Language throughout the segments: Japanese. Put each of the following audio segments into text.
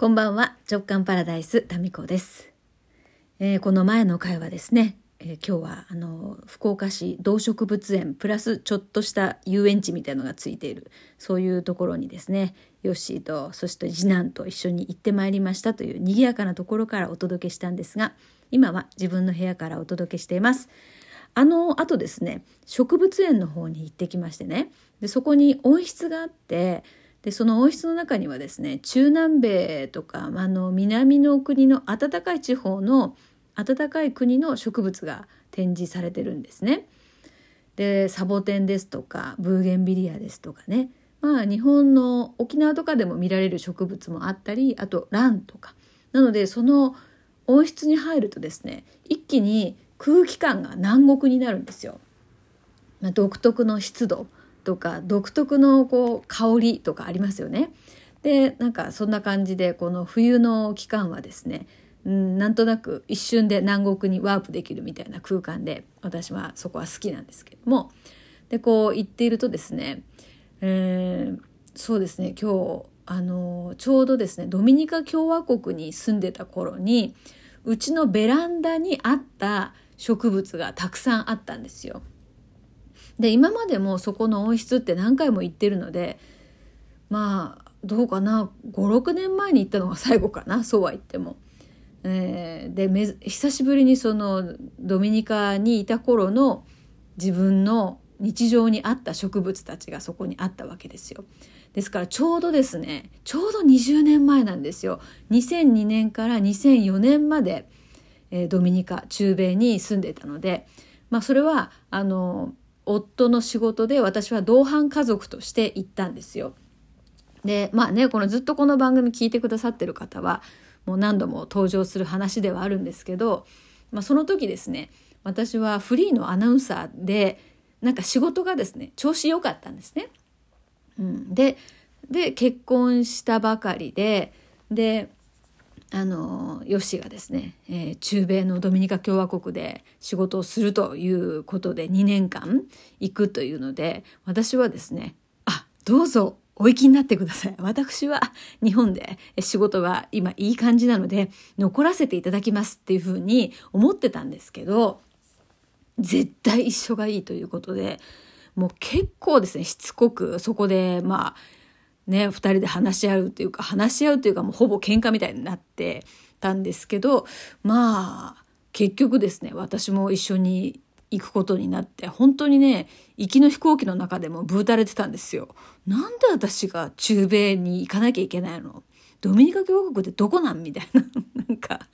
こんばんは。直感パラダイスタミコです、えー、この前の回はですね、えー、今日はあの福岡市動植物園プラスちょっとした遊園地みたいのがついているそういうところにですねヨッシーとそして次男と一緒に行ってまいりましたという賑やかなところからお届けしたんですが今は自分の部屋からお届けしています。あのあとですね植物園の方に行ってきましてねでそこに温室があってでその温室の中にはですね中南米とかあの南の国の暖かい地方の暖かい国の植物が展示されてるんですね。でサボテンですとかブーゲンビリアですとかねまあ日本の沖縄とかでも見られる植物もあったりあとランとかなのでその温室に入るとですね一気に空気感が南国になるんですよ。まあ、独特の湿度とか独特のこう香りとかありますよね。でなんかそんな感じでこの冬の期間はですねんなんとなく一瞬で南国にワープできるみたいな空間で私はそこは好きなんですけどもでこう行っているとですね、えー、そうですね今日あのちょうどですねドミニカ共和国に住んでた頃にうちのベランダにあった植物がたくさんあったんですよ。で今までもそこの温室って何回も行ってるのでまあどうかな56年前に行ったのが最後かなそうは言っても。えー、で久しぶりにそのドミニカにいた頃の自分の日常にあった植物たちがそこにあったわけですよ。ですからちょうどですねちょうど20年前なんですよ。2002年から2004年まで、えー、ドミニカ中米に住んでいたので、まあ、それはあの夫の仕事で私は同伴家族として行ったんですよ。でまあねこのずっとこの番組聞いてくださってる方はもう何度も登場する話ではあるんですけど、まあ、その時ですね私はフリーのアナウンサーでなんか仕事がですね調子良かったんですね。うん、でで結婚したばかりでであのヨッシーがですね、えー、中米のドミニカ共和国で仕事をするということで2年間行くというので私はですねあどうぞお行きになってください。私は日本で仕事が今いい感じなので残らせていただきますっていうふうに思ってたんですけど絶対一緒がいいということでもう結構ですねしつこくそこでまあね、2人で話し合うっていうか話し合うというかもうほぼ喧嘩みたいになってたんですけどまあ結局ですね私も一緒に行くことになって本当にね行きの飛行機の中でもブータれてたんですよ。なんで私が中米に行かなきゃいけないの？ドミニカ共和国ってどこなん？みたいな。か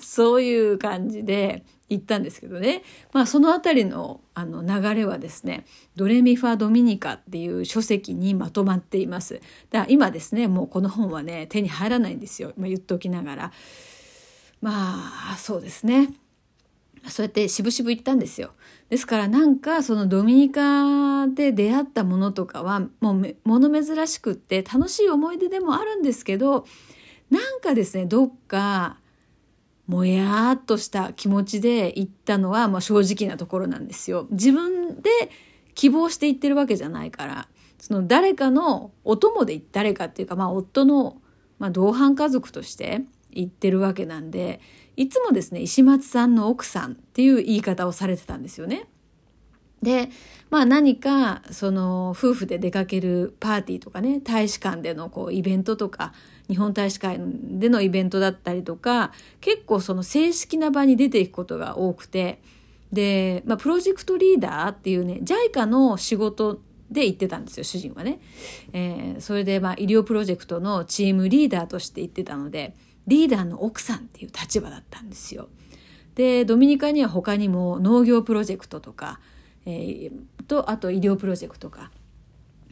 そういう感じで行ったんですけどねまあその辺りのあの流れはですね「ドレミファ・ドミニカ」っていう書籍にまとまっています。だから今ですねもうこの本はね手に入らないんですよ、まあ、言っておきながら。まあそうですねそうやって渋々行ったんですよ。ですからなんかそのドミニカで出会ったものとかはもう物珍しくって楽しい思い出でもあるんですけどなんかですねどっかもやっとした気持ちで行ったのはまあ正直なところなんですよ。自分で希望して行ってるわけじゃないからその誰かのお供で誰かっていうかまあ夫の、まあ、同伴家族として行ってるわけなんでいつもですね石松さんの奥さんっていう言い方をされてたんですよね。でまあ何かその夫婦で出かけるパーティーとかね大使館でのこうイベントとか日本大使館でのイベントだったりとか結構その正式な場に出ていくことが多くてで、まあ、プロジェクトリーダーっていうね JICA の仕事で行ってたんですよ主人はね。えー、それでまあ医療プロジェクトのチームリーダーとして行ってたのでリーダーの奥さんっていう立場だったんですよ。でドミニカには他にも農業プロジェクトとか、えー、とあと医療プロジェクトとか、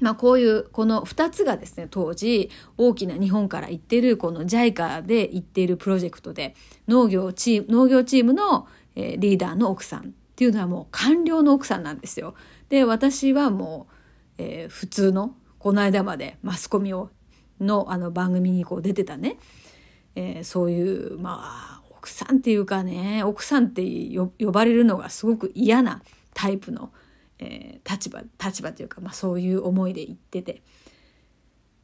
まあ、こういうこの2つがですね当時大きな日本から行ってるこの JICA で行っているプロジェクトで農業チーム農業チームの、え、リーダーの奥さんっていうのはもう官僚の奥さんなんですよ。で私はもう、えー、普通のこの間までマスコミをのあの番組にこう出てたねえー、そういうまあ奥さんっていうかね奥さんって呼ばれるのがすごく嫌なタイプの、えー、立場立場というか、まあ、そういう思いで言ってて。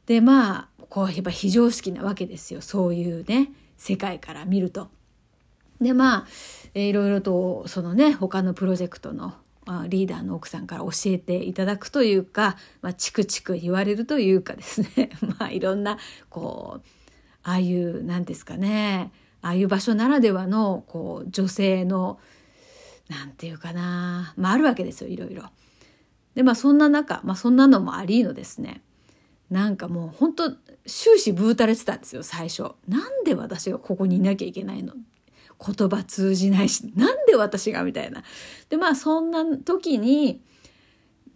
でまあこうやっぱ非常識なわけですよ。そういうね世界から見ると。でまあ、えー、いろいろとそのね他のプロジェクトのリーダーの奥さんから教えていただくというか、まあ、チクチク言われるというかですね。まあいろんなこうああいう何ですかねああいう場所ならではのこう女性の何て言うかなまああるわけですよいろいろ。でまあそんな中、まあ、そんなのもありのですねなんかもう本当終始ブータれてたんですよ最初。なんで私がここにいなきゃいけないの？言葉通じないしなんで私が？みたいな。でまあそんな時に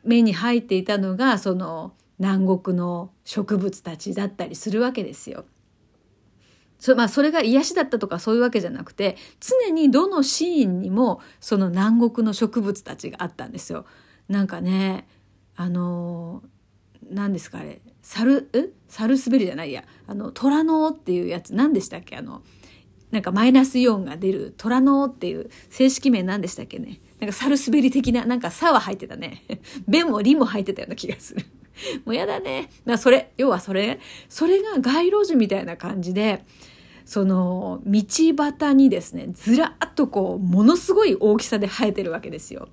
目に入っていたのがその南国の植物たちだったりするわけですよ。そ,、まあ、それが癒しだったとかそういうわけじゃなくて常にどのシーンにもその南国の植物たちがあったんですよ。なんかねあの何ですかあれサルサルスベリじゃないやあの虎のっていうやつ何でしたっけ？あのなんかマイナスイオンが出る虎のっていう正式名何でしたっけね？なんかサルスベリ的ななんか「さ」は入ってたね「べ」も「り」も入ってたような気がする。もうやだね。だそれ要はそれそれが街路樹みたいな感じでその道端にですねずらっとこうものすごい大きさで生えてるわけですよ。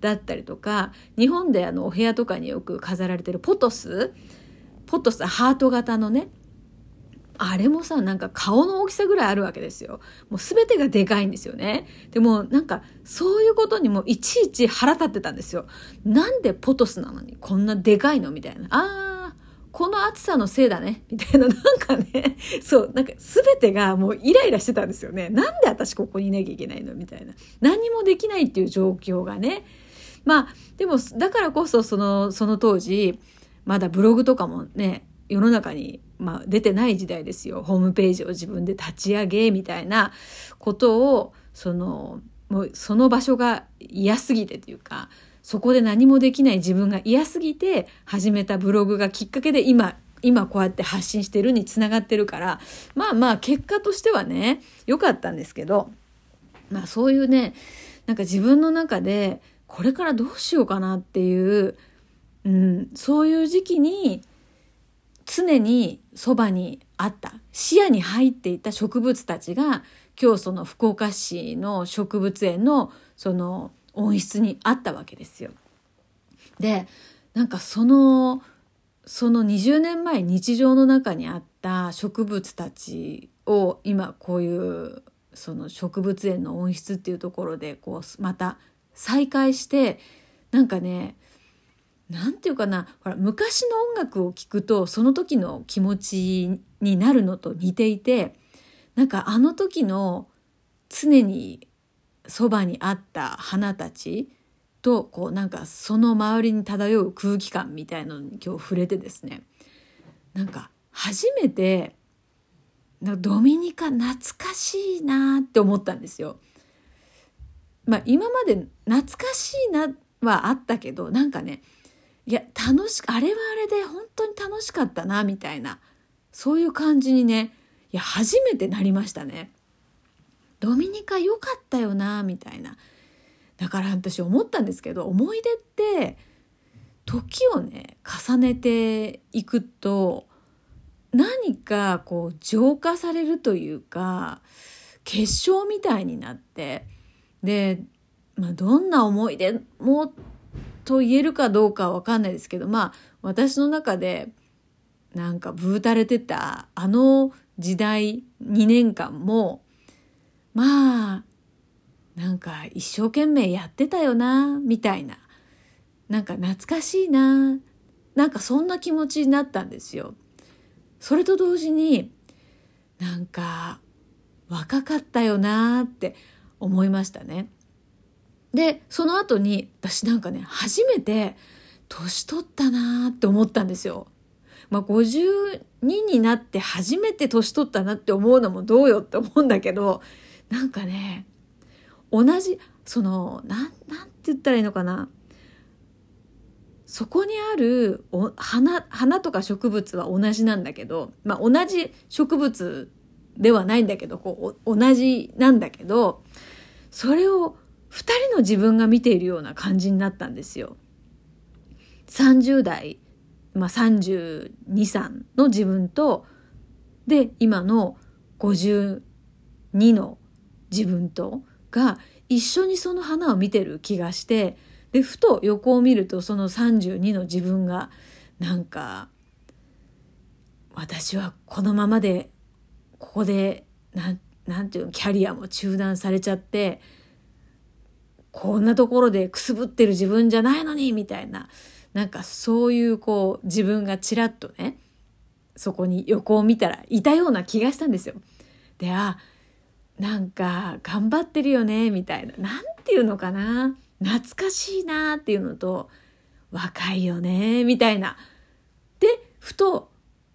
だったりとか日本であのお部屋とかによく飾られてるポトスポトスハート型のねあれもさなんか顔の大きさぐらいあるわけですよ。もう全てがでかいんですよね。でもなんかそういうことにもいちいち腹立ってたんですよ。なんでポトスなのにこんなでかいの？みたいな。あこの暑さのせいだね。みたいな、なんかね、そう、なんか全てがもうイライラしてたんですよね。なんで私ここにいなきゃいけないの？みたいな。何もできないっていう状況がね。まあ、でも、だからこそ、その、その当時、まだブログとかもね、世の中に、まあ、出てない時代ですよ。ホームページを自分で立ち上げ、みたいなことを、その、もうその場所が嫌すぎてというか、そこで何もできない自分が嫌すぎて始めたブログがきっかけで今今こうやって発信してるにつながってるからまあまあ結果としてはね良かったんですけどまあそういうねなんか自分の中でこれからどうしようかなっていう、うん、そういう時期に常にそばにあった視野に入っていた植物たちが今日その福岡市の植物園のその温室にあったわけですよ。でなんかそのその20年前日常の中にあった植物たちを今こういうその植物園の温室っていうところでこうまた再会してなんかね何て言うかなほら昔の音楽を聴くとその時の気持ちになるのと似ていてなんかあの時の常にそばにあった花たちとこうなんかその周りに漂う空気感みたいのに今日触れてですねなんか初めてドミニカ懐かしいなって思ったんですよ。まあ今まで懐かしいなはあったけどなんかねいや楽しあれはあれで本当に楽しかったなみたいなそういう感じにねいや初めてなりましたね。ドミニカ良かったよなみたいな。だから私思ったんですけど思い出って時をね重ねていくと何かこう浄化されるというか結晶みたいになってで、まあ、どんな思い出もと言えるかどうかは分かんないですけどまあ私の中でなんかブーたれてたあの時代2年間もまあなんか一生懸命やってたよなみたいななんか懐かしいななんかそんな気持ちになったんですよ。それと同時になんか若かったよなって思いましたね。でその後に私なんかね初めて年取ったなって思ったんですよ。まあ、52になって初めて年取ったなって思うのもどうよって思うんだけどなんかね同じそのなんなんて言ったらいいのかなそこにあるお花花とか植物は同じなんだけど、まあ、同じ植物ではないんだけどこう同じなんだけどそれを2人の自分が見ているような感じになったんですよ。30代まあ、323の自分とで今の52の自分とが一緒にその花を見てる気がしてでふと横を見るとその32の自分がなんか私はこのままでここでなんなんていうのキャリアも中断されちゃってこんなところでくすぶってる自分じゃないのにみたいななんかそういうこう自分がちらっとねそこに横を見たらいたような気がしたんですよ。であなんか頑張ってるよねみたいな。なんていうのかな。懐かしいなっていうのと若いよねみたいな。でふと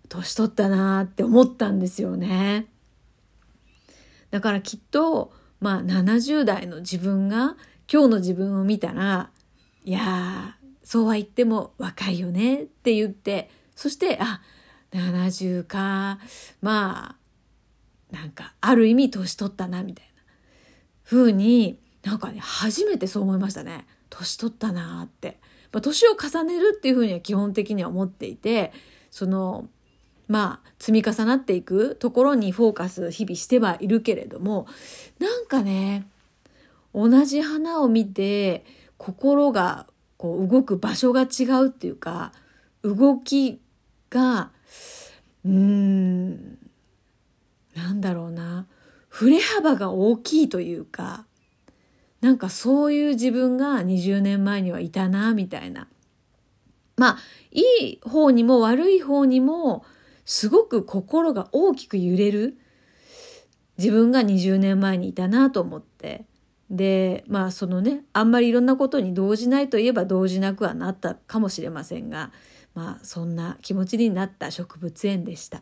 年取ったなって思ったんですよね。だからきっとまあ70代の自分が今日の自分を見たらいやそうは言っても若いよねって言ってそしてあ70か。まあなんかある意味年取ったなみたいな風になんかね初めてそう思いましたね年取ったなって。まあ、年を重ねるっていうふうには基本的には思っていてそのまあ積み重なっていくところにフォーカス日々してはいるけれどもなんかね同じ花を見て心がこう動く場所が違うっていうか動きがうーんなんだろうな。振れ幅が大きいというかなんかそういう自分が20年前にはいたなみたいな。まあいい方にも悪い方にもすごく心が大きく揺れる自分が20年前にいたなと思って。でまあそのねあんまりいろんなことに動じないといえば動じなくはなったかもしれませんがまあそんな気持ちになった植物園でした。